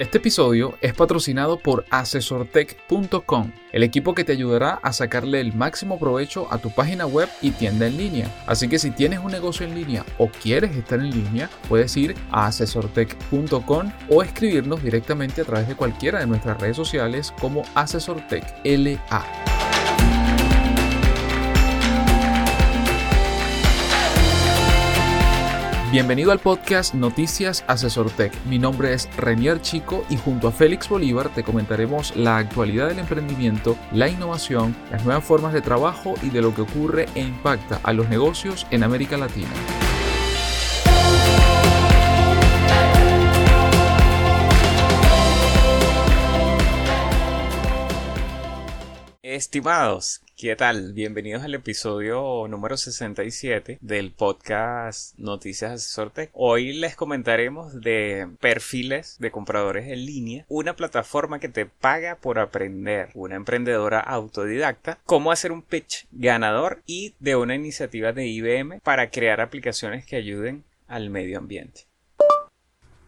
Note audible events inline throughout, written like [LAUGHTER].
Este episodio es patrocinado por asesortech.com, el equipo que te ayudará a sacarle el máximo provecho a tu página web y tienda en línea. Así que si tienes un negocio en línea o quieres estar en línea, puedes ir a asesortech.com o escribirnos directamente a través de cualquiera de nuestras redes sociales como asesortechLA. Bienvenido al podcast Noticias Asesor Tech. Mi nombre es Renier Chico y junto a Félix Bolívar te comentaremos la actualidad del emprendimiento, la innovación, las nuevas formas de trabajo y de lo que ocurre e impacta a los negocios en América Latina. Estimados, ¿qué tal? Bienvenidos al episodio número 67 del podcast Noticias Asesor Tech. Hoy les comentaremos de perfiles de compradores en línea, una plataforma que te paga por aprender, una emprendedora autodidacta, cómo hacer un pitch ganador y de una iniciativa de IBM para crear aplicaciones que ayuden al medio ambiente.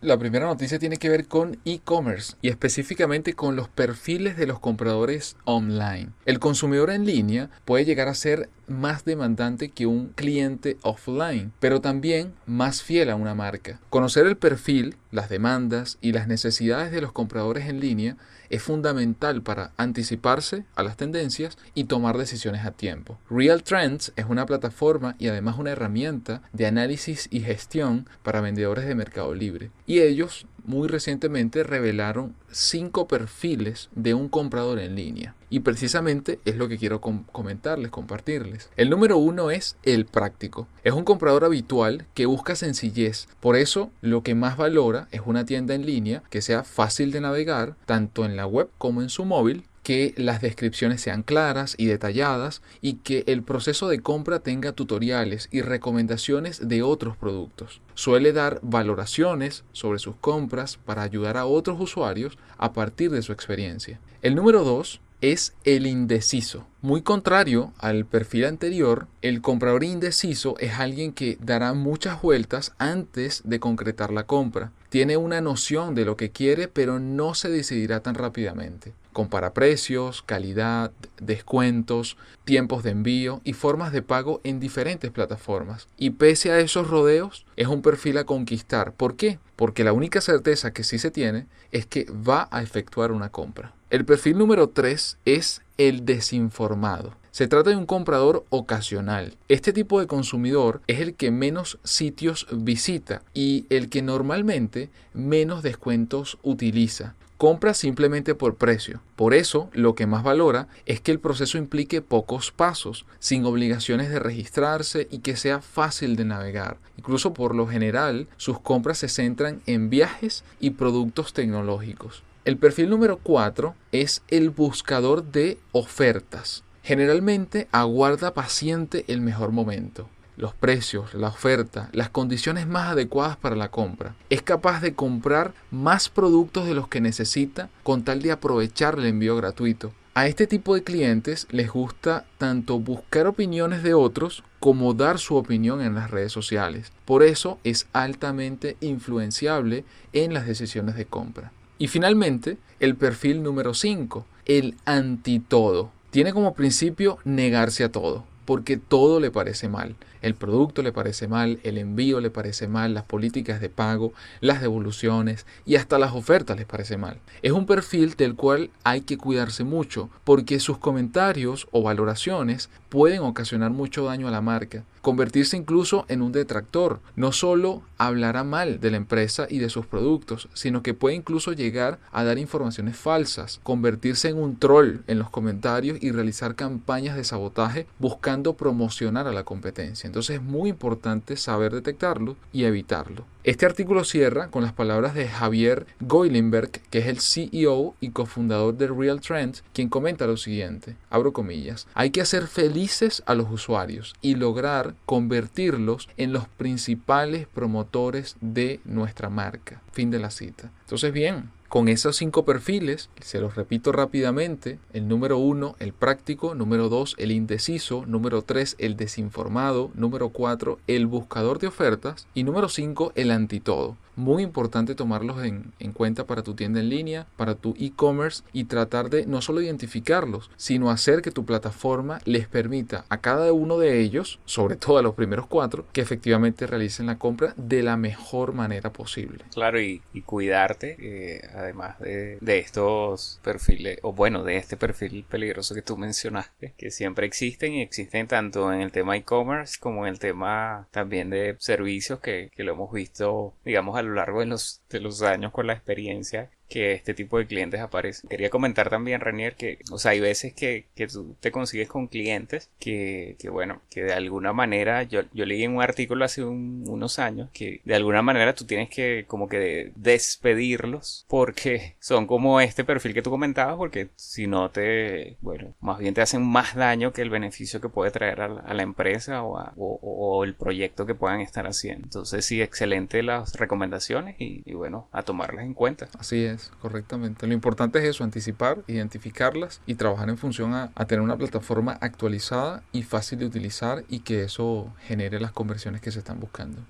La primera noticia tiene que ver con e-commerce y específicamente con los perfiles de los compradores online. El consumidor en línea puede llegar a ser más demandante que un cliente offline, pero también más fiel a una marca. Conocer el perfil, las demandas y las necesidades de los compradores en línea es fundamental para anticiparse a las tendencias y tomar decisiones a tiempo. Real Trends es una plataforma y además una herramienta de análisis y gestión para vendedores de Mercado Libre. Y ellos muy recientemente revelaron cinco perfiles de un comprador en línea. Y precisamente es lo que quiero comentarles, compartirles. El número uno es el práctico. Es un comprador habitual que busca sencillez. Por eso lo que más valora es una tienda en línea que sea fácil de navegar, tanto en la web como en su móvil, que las descripciones sean claras y detalladas y que el proceso de compra tenga tutoriales y recomendaciones de otros productos. Suele dar valoraciones sobre sus compras para ayudar a otros usuarios a partir de su experiencia. El número 2 es el indeciso. Muy contrario al perfil anterior, el comprador indeciso es alguien que dará muchas vueltas antes de concretar la compra. Tiene una noción de lo que quiere pero no se decidirá tan rápidamente. Compara precios, calidad, descuentos, tiempos de envío y formas de pago en diferentes plataformas. Y pese a esos rodeos, es un perfil a conquistar. ¿Por qué? Porque la única certeza que sí se tiene es que va a efectuar una compra. El perfil número 3 es el desinformado. Se trata de un comprador ocasional. Este tipo de consumidor es el que menos sitios visita y el que normalmente menos descuentos utiliza compra simplemente por precio. Por eso, lo que más valora es que el proceso implique pocos pasos, sin obligaciones de registrarse y que sea fácil de navegar. Incluso por lo general, sus compras se centran en viajes y productos tecnológicos. El perfil número 4 es el buscador de ofertas. Generalmente aguarda paciente el mejor momento los precios, la oferta, las condiciones más adecuadas para la compra. Es capaz de comprar más productos de los que necesita con tal de aprovechar el envío gratuito. A este tipo de clientes les gusta tanto buscar opiniones de otros como dar su opinión en las redes sociales. Por eso es altamente influenciable en las decisiones de compra. Y finalmente, el perfil número 5, el antitodo. Tiene como principio negarse a todo porque todo le parece mal. El producto le parece mal, el envío le parece mal, las políticas de pago, las devoluciones y hasta las ofertas les parece mal. Es un perfil del cual hay que cuidarse mucho porque sus comentarios o valoraciones pueden ocasionar mucho daño a la marca, convertirse incluso en un detractor. No solo hablará mal de la empresa y de sus productos, sino que puede incluso llegar a dar informaciones falsas, convertirse en un troll en los comentarios y realizar campañas de sabotaje buscando promocionar a la competencia. Entonces es muy importante saber detectarlo y evitarlo. Este artículo cierra con las palabras de Javier Goilenberg, que es el CEO y cofundador de Real Trends, quien comenta lo siguiente, abro comillas, hay que hacer felices a los usuarios y lograr convertirlos en los principales promotores de nuestra marca. Fin de la cita. Entonces bien, con esos cinco perfiles, se los repito rápidamente, el número uno, el práctico, número dos, el indeciso, número tres, el desinformado, número cuatro, el buscador de ofertas y número cinco, el antitodo. Muy importante tomarlos en, en cuenta para tu tienda en línea, para tu e-commerce y tratar de no solo identificarlos, sino hacer que tu plataforma les permita a cada uno de ellos, sobre todo a los primeros cuatro, que efectivamente realicen la compra de la mejor manera posible. Claro, y, cuidarte, eh, además de, de, estos perfiles, o bueno, de este perfil peligroso que tú mencionaste, que siempre existen y existen tanto en el tema e-commerce como en el tema también de servicios que, que lo hemos visto, digamos, a lo largo de los, de los años con la experiencia que este tipo de clientes aparecen. Quería comentar también, Ranier, que, o sea, hay veces que, que tú te consigues con clientes que, que, bueno, que de alguna manera, yo, yo leí en un artículo hace unos años que de alguna manera tú tienes que como que despedirlos porque [LAUGHS] son como este perfil que tú comentabas, porque si no te, bueno, más bien te hacen más daño que el beneficio que puede traer a la, empresa o, o, el proyecto que puedan estar haciendo. Entonces, sí, excelente las recomendaciones y bueno, a tomarlas en cuenta. Así es correctamente. Lo importante es eso, anticipar, identificarlas y trabajar en función a, tener una plataforma actualizada y fácil de utilizar y que eso genere las conversiones que se están buscando.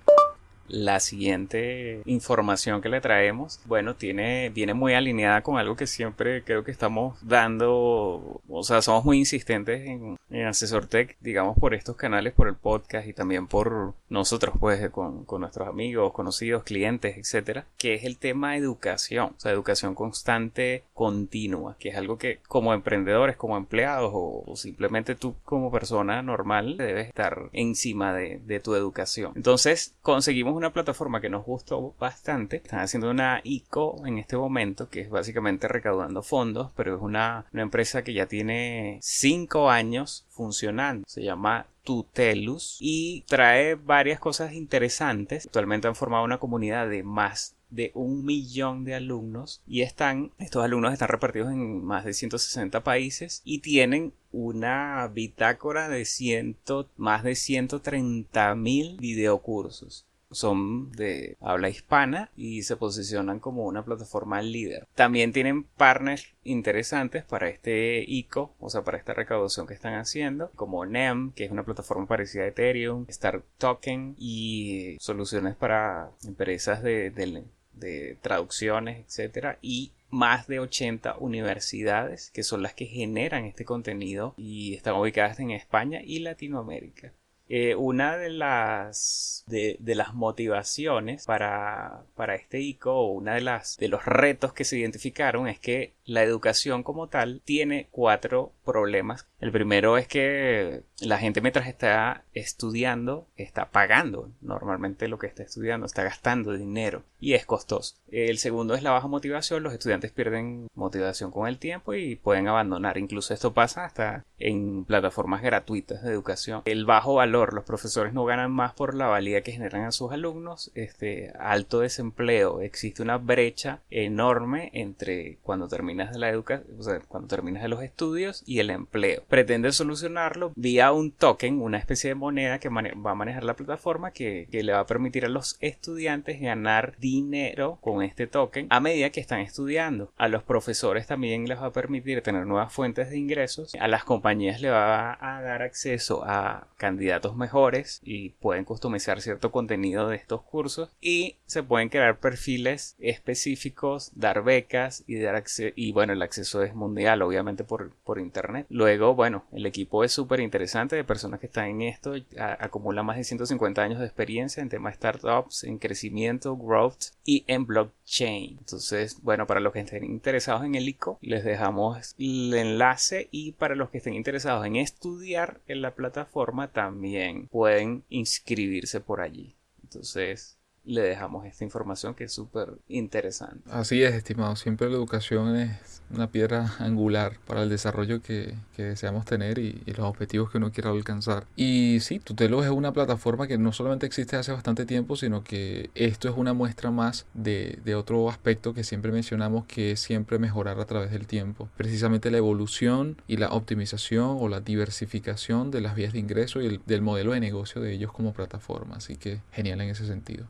La siguiente información que le traemos, bueno, tiene, viene muy alineada con algo que siempre creo que estamos dando, o sea, somos muy insistentes en, en Asesor digamos, por estos canales, por el podcast y también por nosotros, pues, con, con nuestros amigos, conocidos, clientes, etcétera, que es el tema educación, o sea, educación constante, continua, que es algo que como emprendedores, como empleados o, simplemente tú como persona normal debes estar encima de, de tu educación. Entonces, conseguimos una plataforma que nos gustó bastante. Están haciendo una ICO en este momento, que es básicamente recaudando fondos, pero es una, una empresa que ya tiene 5 años funcionando. Se llama Tutelus y trae varias cosas interesantes. Actualmente han formado una comunidad de más de un millón de alumnos y están, estos alumnos están repartidos en más de 160 países y tienen una bitácora de ciento, más de 130 mil videocursos son de habla hispana y se posicionan como una plataforma líder. También tienen partners interesantes para este ICO, o sea, para esta recaudación que están haciendo, como NEM, que es una plataforma parecida a Ethereum, Start Token y soluciones para empresas de, de traducciones, etcétera, y más de 80 universidades que son las que generan este contenido y están ubicadas en España y Latinoamérica. Eh, una de las, de, las motivaciones para, para este ICO, una de las de los retos que se identificaron es que la educación como tal tiene cuatro problemas. El primero es que la gente mientras está estudiando está pagando normalmente lo que está estudiando, está gastando dinero y es costoso. El segundo es la baja motivación, los estudiantes pierden motivación con el tiempo y pueden abandonar. Incluso esto pasa hasta en plataformas gratuitas de educación. El bajo valor, los profesores no ganan más por la valía que generan a sus alumnos. Este alto desempleo, existe una brecha enorme entre cuando de la educación, o sea, cuando terminas de los estudios y el empleo. Pretende solucionarlo vía un token, una especie de moneda que va a manejar la plataforma que, le va a permitir a los estudiantes ganar dinero con este token a medida que están estudiando. A los profesores también les va a permitir tener nuevas fuentes de ingresos. A las compañías le va a dar acceso a candidatos mejores y pueden customizar cierto contenido de estos cursos y se pueden crear perfiles específicos, dar becas y dar acceso y bueno, el acceso es mundial, obviamente por, por internet. Luego, bueno, el equipo es súper interesante de personas que están en esto, acumula más de 150 años de experiencia en temas startups, en crecimiento, growth y en blockchain. Entonces, bueno, para los que estén interesados en el ICO, les dejamos el enlace y para los que estén interesados en estudiar en la plataforma, también pueden inscribirse por allí. Entonces, le dejamos esta información que es súper interesante. Así es, estimado. Siempre la educación es una piedra angular para el desarrollo que, deseamos tener y, los objetivos que uno quiera alcanzar. Y sí, Tutelo es una plataforma que no solamente existe hace bastante tiempo, sino que esto es una muestra más de, otro aspecto que siempre mencionamos, que es siempre mejorar a través del tiempo. Precisamente la evolución y la optimización o la diversificación de las vías de ingreso y del modelo de negocio de ellos como plataforma. Así que genial en ese sentido.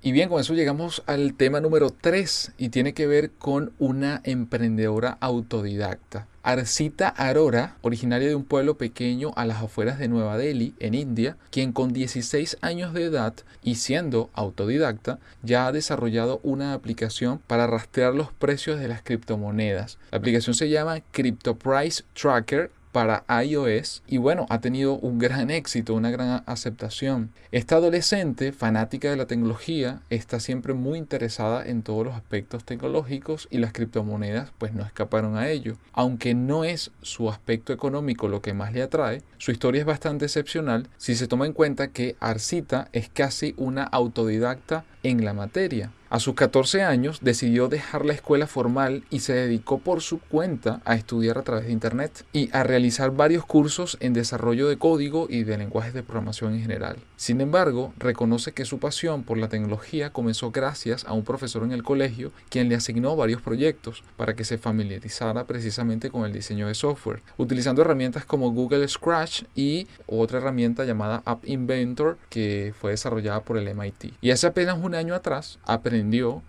Y bien, con eso llegamos al tema número 3 y tiene que ver con una emprendedora autodidacta. Arcita Arora, originaria de un pueblo pequeño a las afueras de Nueva Delhi, en India, quien con 16 años de edad y siendo autodidacta, ya ha desarrollado una aplicación para rastrear los precios de las criptomonedas. La aplicación se llama Crypto Price Tracker para iOS y bueno, ha tenido un gran éxito, una gran aceptación. Esta adolescente, fanática de la tecnología, está siempre muy interesada en todos los aspectos tecnológicos y las criptomonedas pues no escaparon a ello. Aunque no es su aspecto económico lo que más le atrae, su historia es bastante excepcional si se toma en cuenta que Arcita es casi una autodidacta en la materia. A sus 14 años decidió dejar la escuela formal y se dedicó por su cuenta a estudiar a través de Internet y a realizar varios cursos en desarrollo de código y de lenguajes de programación en general. Sin embargo, reconoce que su pasión por la tecnología comenzó gracias a un profesor en el colegio quien le asignó varios proyectos para que se familiarizara precisamente con el diseño de software, utilizando herramientas como Google Scratch y otra herramienta llamada App Inventor que fue desarrollada por el MIT. Y hace apenas un año atrás aprendió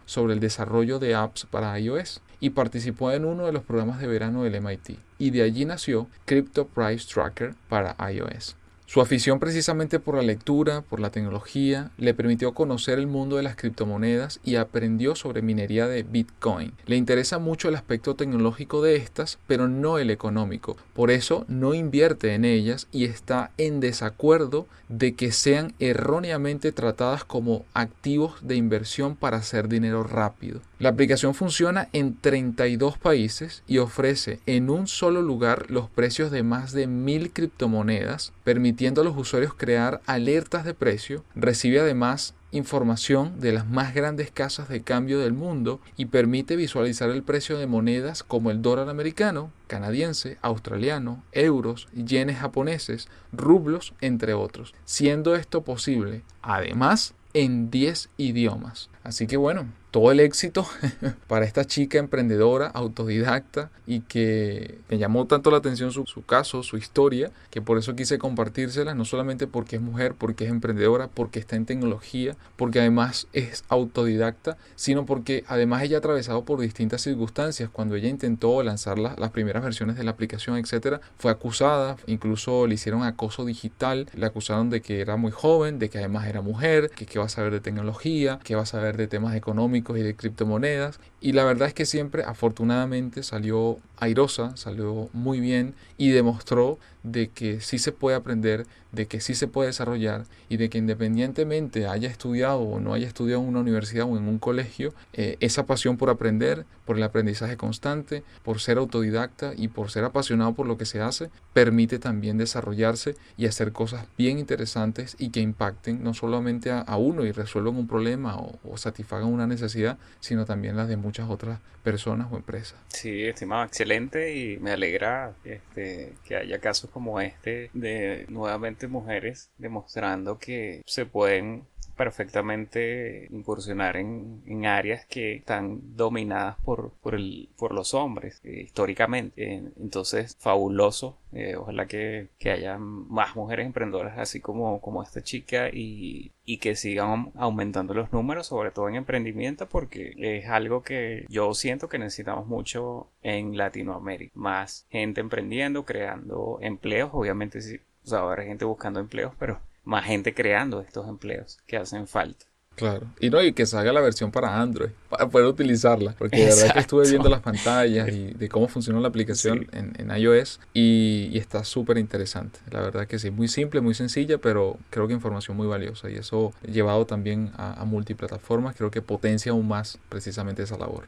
sobre el desarrollo de apps para iOS y participó en uno de los programas de verano del MIT. Y de allí nació Crypto Price Tracker para iOS. Su afición precisamente por la lectura, por la tecnología, le permitió conocer el mundo de las criptomonedas y aprendió sobre minería de Bitcoin. Le interesa mucho el aspecto tecnológico de estas, pero no el económico. Por eso no invierte en ellas y está en desacuerdo de que sean erróneamente tratadas como activos de inversión para hacer dinero rápido. La aplicación funciona en 32 países y ofrece en un solo lugar los precios de más de mil criptomonedas, permitiendo a los usuarios crear alertas de precio. Recibe además información de las más grandes casas de cambio del mundo y permite visualizar el precio de monedas como el dólar americano, canadiense, australiano, euros, yenes japoneses, rublos, entre otros, siendo esto posible, además, en 10 idiomas. Así que bueno, todo el éxito [LAUGHS] para esta chica emprendedora, autodidacta y que me llamó tanto la atención su, caso, su historia, que por eso quise compartírsela, no solamente porque es mujer, porque es emprendedora, porque está en tecnología, porque además es autodidacta, sino porque además ella ha atravesado por distintas circunstancias. Cuando ella intentó lanzar las primeras versiones de la aplicación, etcétera, fue acusada, incluso le hicieron acoso digital, le acusaron de que era muy joven, de que además era mujer, que qué va a saber de tecnología, que va a saber de temas económicos y de criptomonedas. Y la verdad es que siempre, afortunadamente, salió airosa, salió muy bien y demostró de que sí se puede aprender, de que sí se puede desarrollar y de que independientemente haya estudiado o no haya estudiado en una universidad o en un colegio, eh, esa pasión por aprender, por el aprendizaje constante, por ser autodidacta y por ser apasionado por lo que se hace, permite también desarrollarse y hacer cosas bien interesantes y que impacten no solamente a, uno y resuelvan un problema o, o satisfagan una necesidad, sino también las de muchas otras personas o empresas. Sí, estimado, excelente y me alegra este, que haya casos como este de nuevamente mujeres demostrando que se pueden perfectamente incursionar en, en, áreas que están dominadas por, por, el, por los hombres eh, históricamente. entonces, fabuloso. Eh, ojalá que, que, haya más mujeres emprendedoras así como, como esta chica y, y que sigan aumentando los números, sobre todo en emprendimiento, porque es algo que yo siento que necesitamos mucho en Latinoamérica. Más gente emprendiendo, creando empleos, obviamente sí. O sea, habrá gente buscando empleos, pero más gente creando estos empleos que hacen falta. Claro. Y no, y que salga la versión para Android, para poder utilizarla. Porque de verdad que estuve viendo las pantallas y de cómo funciona la aplicación en, iOS y, está súper interesante. La verdad que sí, muy simple, muy sencilla, pero creo que información muy valiosa. Y eso llevado también a, multiplataformas, creo que potencia aún más precisamente esa labor.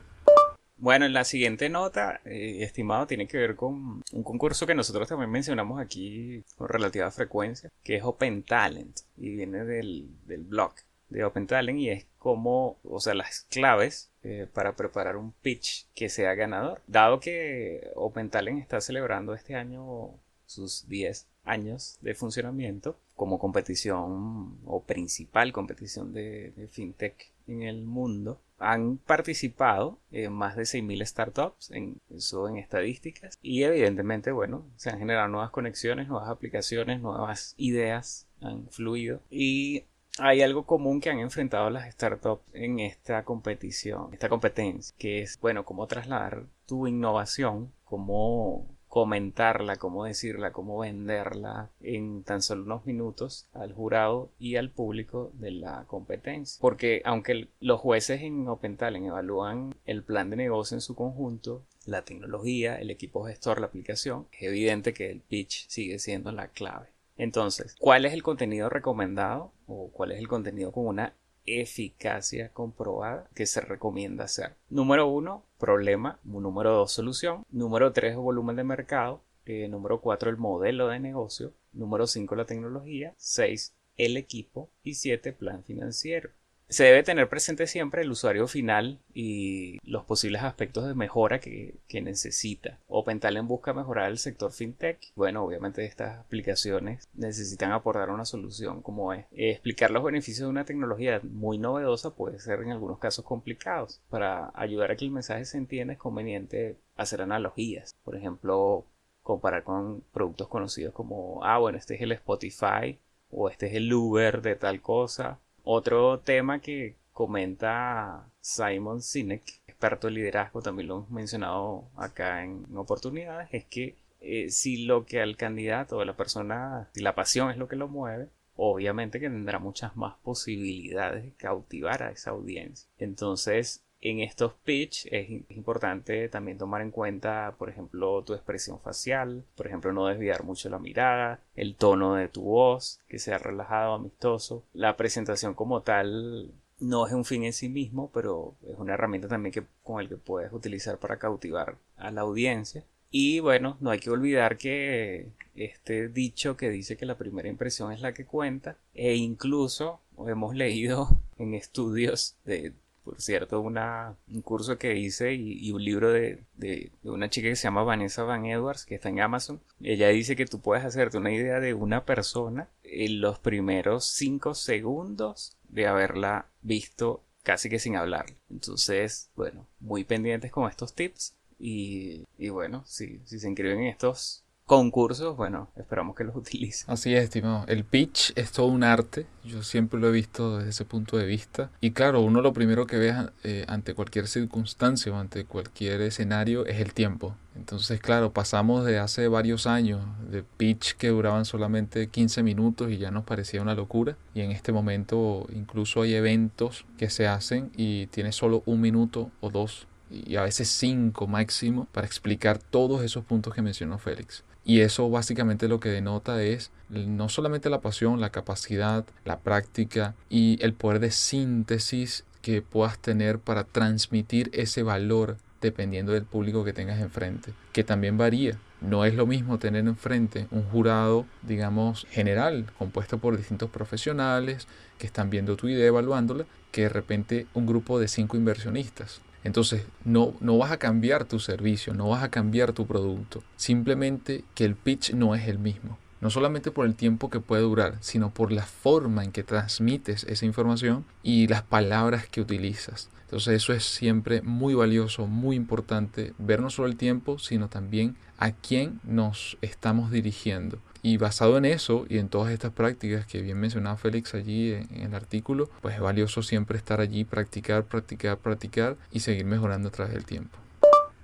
Bueno, en la siguiente nota, eh, estimado, tiene que ver con un concurso que nosotros también mencionamos aquí con relativa frecuencia, que es Open Talent, y viene del, del blog de Open Talent y es como, o sea, las claves eh, para preparar un pitch que sea ganador. Dado que Open Talent está celebrando este año sus 10 años de funcionamiento como competición o principal competición de, fintech en el mundo, han participado en más de 6.000 startups, en eso en estadísticas, y evidentemente, bueno, se han generado nuevas conexiones, nuevas aplicaciones, nuevas ideas han fluido. Y hay algo común que han enfrentado las startups en esta competición, esta competencia, que es, bueno, cómo trasladar tu innovación, cómo comentarla, cómo decirla, cómo venderla en tan solo unos minutos al jurado y al público de la competencia. Porque aunque los jueces en OpenTalent evalúan el plan de negocio en su conjunto, la tecnología, el equipo gestor, la aplicación, es evidente que el pitch sigue siendo la clave. Entonces, ¿cuál es el contenido recomendado o cuál es el contenido con una eficacia comprobada que se recomienda hacer. Número uno, problema. Número dos, solución. Número tres, volumen de mercado. Eh, número cuatro, el modelo de negocio. Número cinco, la tecnología. Seis, el equipo. Y siete, plan financiero. Se debe tener presente siempre el usuario final y los posibles aspectos de mejora que, necesita. OpenTalent busca mejorar el sector fintech. Bueno, obviamente estas aplicaciones necesitan aportar una solución como es. Explicar los beneficios de una tecnología muy novedosa puede ser en algunos casos complicados. Para ayudar a que el mensaje se entienda es conveniente hacer analogías. Por ejemplo, comparar con productos conocidos como, ah, bueno, este es el Spotify o este es el Uber de tal cosa otro tema que comenta Simon Sinek, experto en liderazgo, también lo hemos mencionado acá en oportunidades, es que eh, si lo que al candidato o a la persona, si la pasión es lo que lo mueve, obviamente que tendrá muchas más posibilidades de cautivar a esa audiencia. Entonces, en estos pitch es importante también tomar en cuenta, por ejemplo, tu expresión facial, por ejemplo, no desviar mucho la mirada, el tono de tu voz, que sea relajado, amistoso. La presentación como tal no es un fin en sí mismo, pero es una herramienta también que, con el que puedes utilizar para cautivar a la audiencia. Y bueno, no hay que olvidar que este dicho que dice que la primera impresión es la que cuenta, e incluso hemos leído en estudios de por cierto, una, un curso que hice y, un libro de, de, una chica que se llama Vanessa Van Edwards, que está en Amazon. Ella dice que tú puedes hacerte una idea de una persona en los primeros 5 segundos de haberla visto casi que sin hablar. Entonces, bueno, muy pendientes con estos tips. Y, y bueno, si, si se inscriben en estos concursos, bueno, esperamos que los [LAUGHS] utilicen. Así es, estimado. El pitch es todo un arte. Yo siempre lo he visto desde ese punto de vista. Y claro, uno lo primero que ve eh, ante cualquier circunstancia o ante cualquier escenario es el tiempo. Entonces, claro, pasamos de hace varios años de pitch que duraban solamente 15 minutos y ya nos parecía una locura. Y en este momento incluso hay eventos que se hacen y tiene solo un minuto o dos y a veces cinco máximo para explicar todos esos puntos que mencionó Félix. Y eso básicamente lo que denota es no solamente la pasión, la capacidad, la práctica y el poder de síntesis que puedas tener para transmitir ese valor dependiendo del público que tengas enfrente, que también varía. No es lo mismo tener enfrente un jurado, digamos, general, compuesto por distintos profesionales que están viendo tu idea, evaluándola, que de repente un grupo de cinco inversionistas. Entonces, no, no vas a cambiar tu servicio, no vas a cambiar tu producto. Simplemente que el pitch no es el mismo. No solamente por el tiempo que puede durar, sino por la forma en que transmites esa información y las palabras que utilizas. Entonces eso es siempre muy valioso, muy importante, ver no solo el tiempo, sino también a quién nos estamos dirigiendo. Y basado en eso y en todas estas prácticas que bien mencionaba Félix allí en, el artículo, pues es valioso siempre estar allí, practicar, practicar, practicar y seguir mejorando a través del tiempo.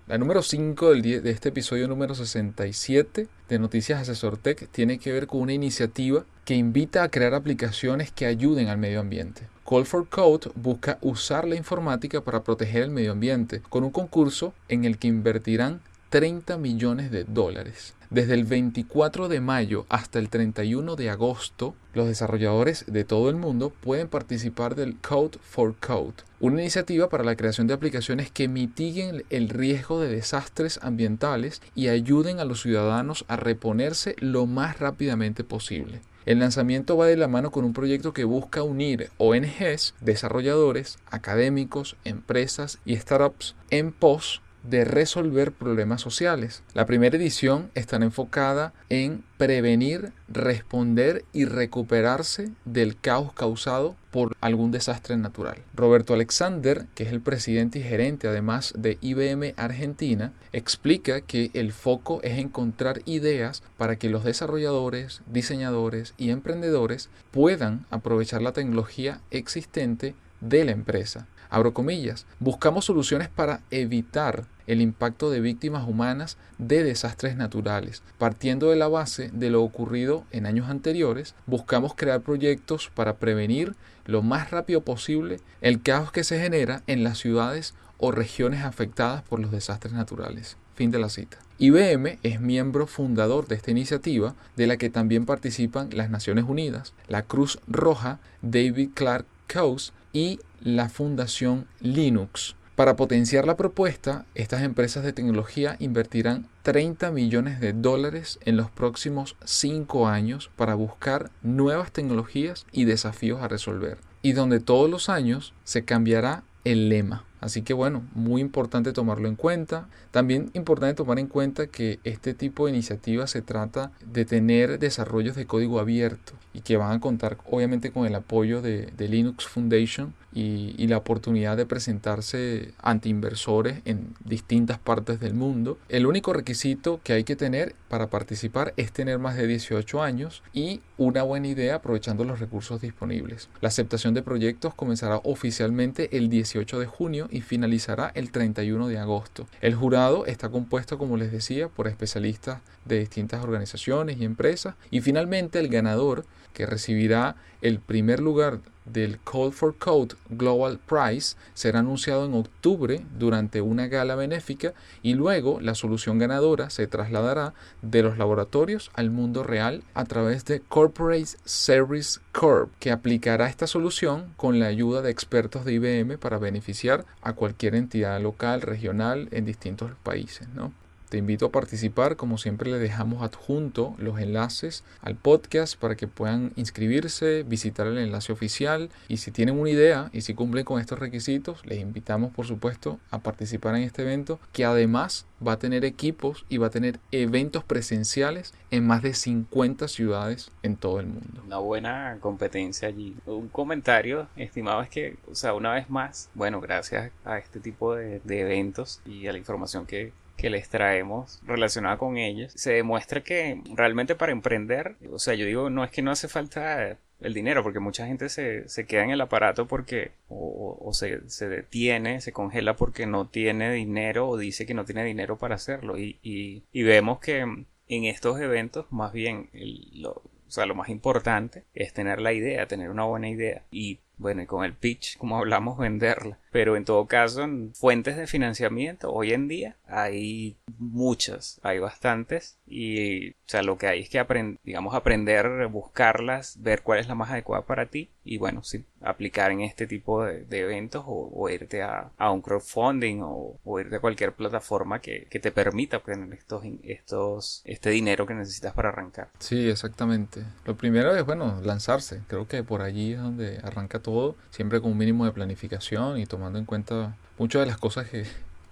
La número 5 de este episodio número 67 de Noticias Asesor Tech tiene que ver con una iniciativa que invita a crear aplicaciones que ayuden al medio ambiente. Call for Code busca usar la informática para proteger el medio ambiente con un concurso en el que invertirán 30 millones de dólares. Desde el 24 de mayo hasta el 31 de agosto, los desarrolladores de todo el mundo pueden participar del Code for Code, una iniciativa para la creación de aplicaciones que mitiguen el riesgo de desastres ambientales y ayuden a los ciudadanos a reponerse lo más rápidamente posible. El lanzamiento va de la mano con un proyecto que busca unir ONGs, desarrolladores, académicos, empresas y startups en pos de resolver problemas sociales. La primera edición estará enfocada en prevenir, responder y recuperarse del caos causado por algún desastre natural. Roberto Alexander, que es el presidente y gerente además de IBM Argentina, explica que el foco es encontrar ideas para que los desarrolladores, diseñadores y emprendedores puedan aprovechar la tecnología existente de la empresa. Abro comillas, buscamos soluciones para evitar el impacto de víctimas humanas de desastres naturales. Partiendo de la base de lo ocurrido en años anteriores, buscamos crear proyectos para prevenir lo más rápido posible el caos que se genera en las ciudades o regiones afectadas por los desastres naturales. Fin de la cita. IBM es miembro fundador de esta iniciativa, de la que también participan las Naciones Unidas, la Cruz Roja, David Clark Coase y la Fundación Linux. Para potenciar la propuesta, estas empresas de tecnología invertirán 30 millones de dólares en los próximos 5 años para buscar nuevas tecnologías y desafíos a resolver. Y donde todos los años se cambiará el lema. Así que bueno, muy importante tomarlo en cuenta. También importante tomar en cuenta que este tipo de iniciativas se trata de tener desarrollos de código abierto y que van a contar obviamente con el apoyo de, Linux Foundation y, la oportunidad de presentarse ante inversores en distintas partes del mundo. El único requisito que hay que tener para participar es tener más de 18 años y una buena idea aprovechando los recursos disponibles. La aceptación de proyectos comenzará oficialmente el 18 de junio y finalizará el 31 de agosto. El jurado está compuesto, como les decía, por especialistas de distintas organizaciones y empresas y finalmente el ganador que recibirá el primer lugar del Call for Code Global Prize será anunciado en octubre durante una gala benéfica y luego la solución ganadora se trasladará de los laboratorios al mundo real a través de Corporate Service Corp, que aplicará esta solución con la ayuda de expertos de IBM para beneficiar a cualquier entidad local, regional en distintos países. ¿no? Te invito a participar, como siempre le dejamos adjunto los enlaces al podcast para que puedan inscribirse, visitar el enlace oficial y si tienen una idea y si cumplen con estos requisitos, les invitamos por supuesto a participar en este evento que además va a tener equipos y va a tener eventos presenciales en más de 50 ciudades en todo el mundo. Una buena competencia allí. Un comentario, estimado, es que, o sea, una vez más, bueno, gracias a este tipo de, de eventos y a la información que que les traemos relacionada con ellos, se demuestra que realmente para emprender, o sea, yo digo, no es que no hace falta el dinero, porque mucha gente se, se queda en el aparato porque o, se, se, detiene, se congela porque no tiene dinero o dice que no tiene dinero para hacerlo. Y, y, vemos que en estos eventos, más bien, lo, o sea, lo más importante es tener la idea, tener una buena idea. Y bueno, y con el pitch, como hablamos, venderla. Pero en todo caso, en fuentes de financiamiento, hoy en día hay muchas, hay bastantes. Y, o sea, lo que hay es que aprender, digamos, aprender, buscarlas, ver cuál es la más adecuada para ti. Y bueno, sí, aplicar en este tipo de, eventos o, irte a, un crowdfunding o, irte a cualquier plataforma que, te permita obtener estos, estos, este dinero que necesitas para arrancar. Sí, exactamente. Lo primero es, bueno, lanzarse. Creo que por allí es donde arranca todo, siempre con un mínimo de planificación y en cuenta muchas de las cosas que,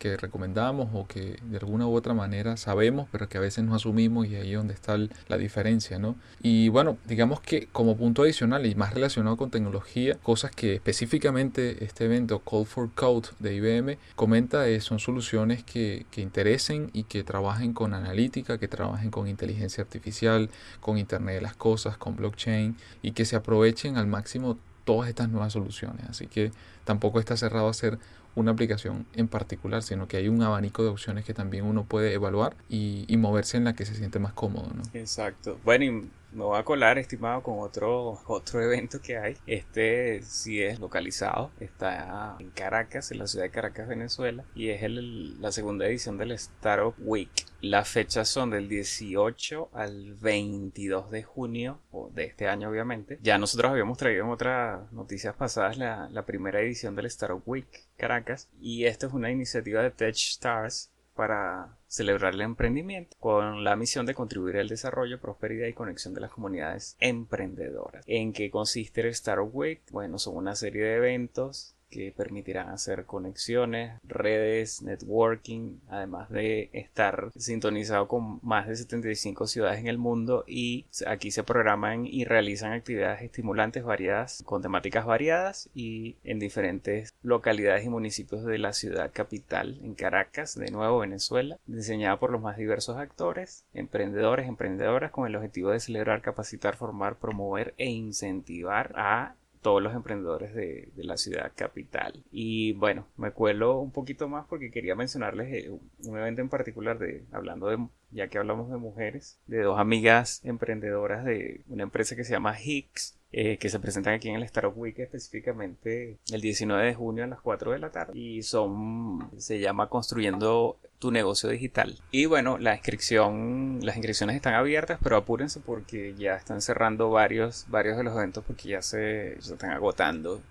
que recomendamos o que de alguna u otra manera sabemos, pero que a veces no asumimos y ahí es donde está la diferencia, ¿no? Y bueno, digamos que como punto adicional y más relacionado con tecnología, cosas que específicamente este evento Call for Code de IBM comenta es, son soluciones que, que interesen y que trabajen con analítica, que trabajen con inteligencia artificial, con Internet de las Cosas, con blockchain y que se aprovechen al máximo todas estas nuevas soluciones. Así que tampoco está cerrado a ser una aplicación en particular, sino que hay un abanico de opciones que también uno puede evaluar y, moverse en la que se siente más cómodo. ¿no? Exacto. Bueno, y me voy a colar, estimado, con otro, evento que hay. Este sí es localizado, está en Caracas, en la ciudad de Caracas, Venezuela, y es el, la segunda edición del Startup Week. Las fechas son del 18 al 22 de junio, o de este año obviamente. Ya nosotros habíamos traído en otras noticias pasadas la, la primera edición del Startup Week Caracas, y esta es una iniciativa de TechStars para celebrar el emprendimiento con la misión de contribuir al desarrollo, prosperidad y conexión de las comunidades emprendedoras. ¿En qué consiste el Startup Week? Bueno, son una serie de eventos que permitirán hacer conexiones, redes, networking, además de estar sintonizado con más de 75 ciudades en el mundo y aquí se programan y realizan actividades estimulantes variadas con temáticas variadas y en diferentes localidades y municipios de la ciudad capital en Caracas, de nuevo Venezuela, diseñada por los más diversos actores, emprendedores, emprendedoras con el objetivo de celebrar, capacitar, formar, promover e incentivar a todos los emprendedores de, la ciudad capital. Y bueno, me cuelo un poquito más porque quería mencionarles eh, un evento en particular de hablando de ya que hablamos de mujeres, de dos amigas emprendedoras de una empresa que se llama Hicks, eh, que se presentan aquí en el Startup Week específicamente el 19 de junio a las 4 de la tarde y son se llama construyendo tu negocio digital. Y bueno la inscripción las inscripciones están abiertas pero apúrense porque ya están cerrando varios varios de los eventos porque ya se, se están agotando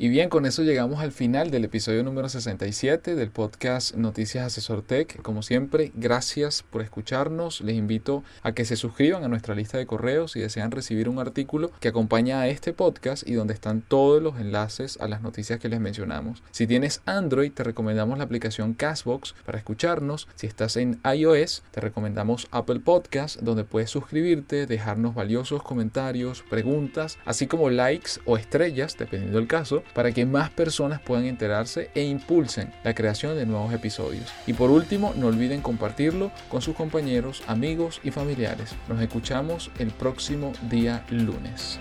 y bien, con eso llegamos al final del episodio número 67 del podcast Noticias Asesor Tech. Como siempre, gracias por escucharnos. Les invito a que se suscriban a nuestra lista de correos si desean recibir un artículo que acompaña a este podcast y donde están todos los enlaces a las noticias que les mencionamos. Si tienes Android, te recomendamos la aplicación Castbox para escucharnos. Si estás en iOS, te recomendamos Apple Podcast, donde puedes suscribirte, dejarnos valiosos comentarios, preguntas, así como likes o estrellas, dependiendo del caso para que más personas puedan enterarse e impulsen la creación de nuevos episodios. Y por último, no olviden compartirlo con sus compañeros, amigos y familiares. Nos escuchamos el próximo día lunes.